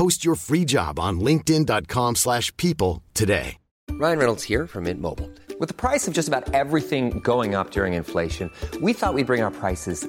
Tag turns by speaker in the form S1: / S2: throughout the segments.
S1: Post your free job on linkedin.com slash people today.
S2: Ryan Reynolds here from Mint Mobile. With the price of just about everything going up during inflation, we thought we'd bring our prices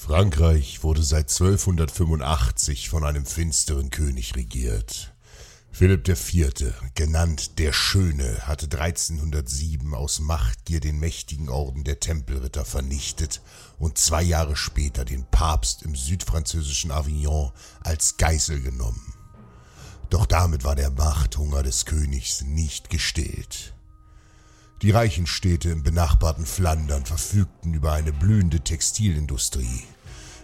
S3: Frankreich wurde seit 1285 von einem finsteren König regiert. Philipp IV., genannt der Schöne, hatte 1307 aus Machtgier den mächtigen Orden der Tempelritter vernichtet und zwei Jahre später den Papst im südfranzösischen Avignon als Geißel genommen. Doch damit war der Machthunger des Königs nicht gestillt. Die reichen Städte im benachbarten Flandern verfügten über eine blühende Textilindustrie.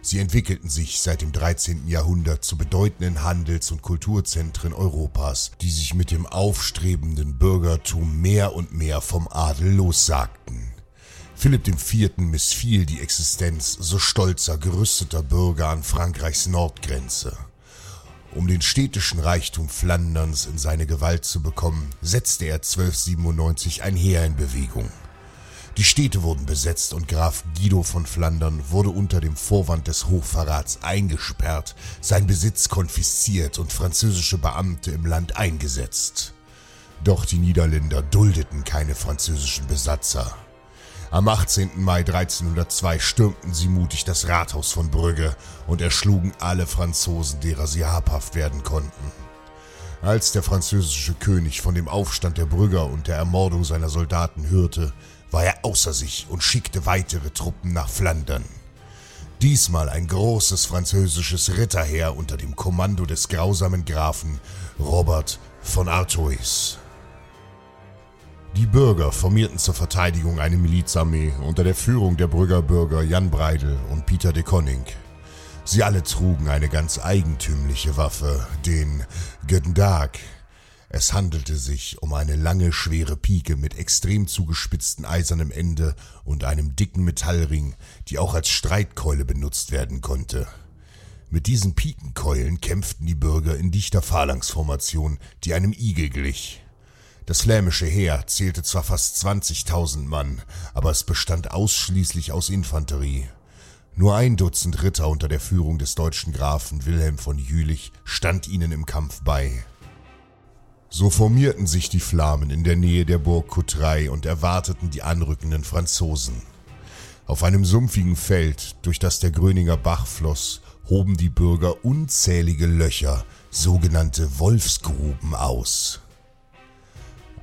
S3: Sie entwickelten sich seit dem 13. Jahrhundert zu bedeutenden Handels- und Kulturzentren Europas, die sich mit dem aufstrebenden Bürgertum mehr und mehr vom Adel lossagten. Philipp IV. missfiel die Existenz so stolzer, gerüsteter Bürger an Frankreichs Nordgrenze. Um den städtischen Reichtum Flanderns in seine Gewalt zu bekommen, setzte er 1297 ein Heer in Bewegung. Die Städte wurden besetzt und Graf Guido von Flandern wurde unter dem Vorwand des Hochverrats eingesperrt, sein Besitz konfisziert und französische Beamte im Land eingesetzt. Doch die Niederländer duldeten keine französischen Besatzer. Am 18. Mai 1302 stürmten sie mutig das Rathaus von Brügge und erschlugen alle Franzosen, derer sie habhaft werden konnten. Als der französische König von dem Aufstand der Brügger und der Ermordung seiner Soldaten hörte, war er außer sich und schickte weitere Truppen nach Flandern. Diesmal ein großes französisches Ritterheer unter dem Kommando des grausamen Grafen Robert von Artois. Die Bürger formierten zur Verteidigung eine Milizarmee unter der Führung der Brügger Bürger Jan Breidel und Pieter de Konning. Sie alle trugen eine ganz eigentümliche Waffe, den Göndag. Es handelte sich um eine lange, schwere Pike mit extrem zugespitzten eisernem Ende und einem dicken Metallring, die auch als Streitkeule benutzt werden konnte. Mit diesen Pikenkeulen kämpften die Bürger in dichter Phalanxformation, die einem Igel glich. Das flämische Heer zählte zwar fast 20.000 Mann, aber es bestand ausschließlich aus Infanterie. Nur ein Dutzend Ritter unter der Führung des deutschen Grafen Wilhelm von Jülich stand ihnen im Kampf bei. So formierten sich die Flamen in der Nähe der Burg Courtrai und erwarteten die anrückenden Franzosen. Auf einem sumpfigen Feld, durch das der Gröninger Bach floss, hoben die Bürger unzählige Löcher, sogenannte Wolfsgruben, aus.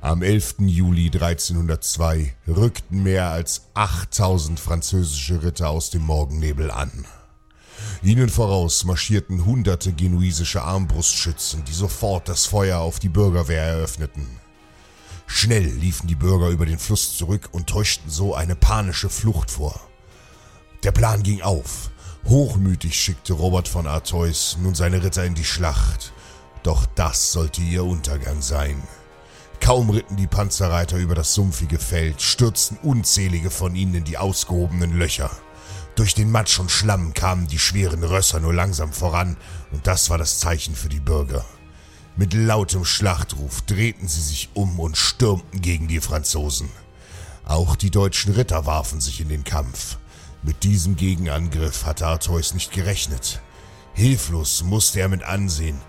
S3: Am 11. Juli 1302 rückten mehr als 8000 französische Ritter aus dem Morgennebel an. Ihnen voraus marschierten hunderte genuesische Armbrustschützen, die sofort das Feuer auf die Bürgerwehr eröffneten. Schnell liefen die Bürger über den Fluss zurück und täuschten so eine panische Flucht vor. Der Plan ging auf. Hochmütig schickte Robert von Artois nun seine Ritter in die Schlacht. Doch das sollte ihr Untergang sein. Kaum ritten die Panzerreiter über das sumpfige Feld, stürzten unzählige von ihnen in die ausgehobenen Löcher. Durch den Matsch und Schlamm kamen die schweren Rösser nur langsam voran, und das war das Zeichen für die Bürger. Mit lautem Schlachtruf drehten sie sich um und stürmten gegen die Franzosen. Auch die deutschen Ritter warfen sich in den Kampf. Mit diesem Gegenangriff hatte Artois nicht gerechnet. Hilflos musste er mit ansehen,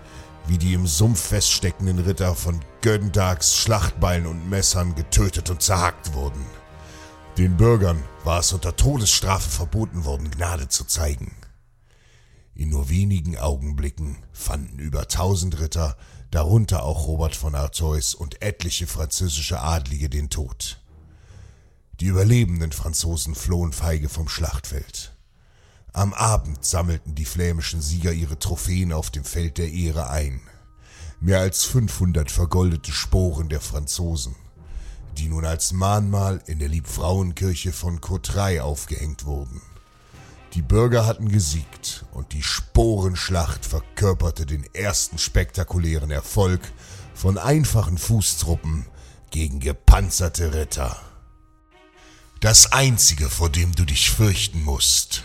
S3: wie die im Sumpf feststeckenden Ritter von Göndags Schlachtbeilen und Messern getötet und zerhackt wurden. Den Bürgern war es unter Todesstrafe verboten worden, Gnade zu zeigen. In nur wenigen Augenblicken fanden über tausend Ritter, darunter auch Robert von Artois und etliche französische Adlige den Tod. Die überlebenden Franzosen flohen feige vom Schlachtfeld. Am Abend sammelten die flämischen Sieger ihre Trophäen auf dem Feld der Ehre ein. Mehr als 500 vergoldete Sporen der Franzosen, die nun als Mahnmal in der Liebfrauenkirche von Courtrai aufgehängt wurden. Die Bürger hatten gesiegt und die Sporenschlacht verkörperte den ersten spektakulären Erfolg von einfachen Fußtruppen gegen gepanzerte Ritter. Das Einzige, vor dem du dich fürchten musst,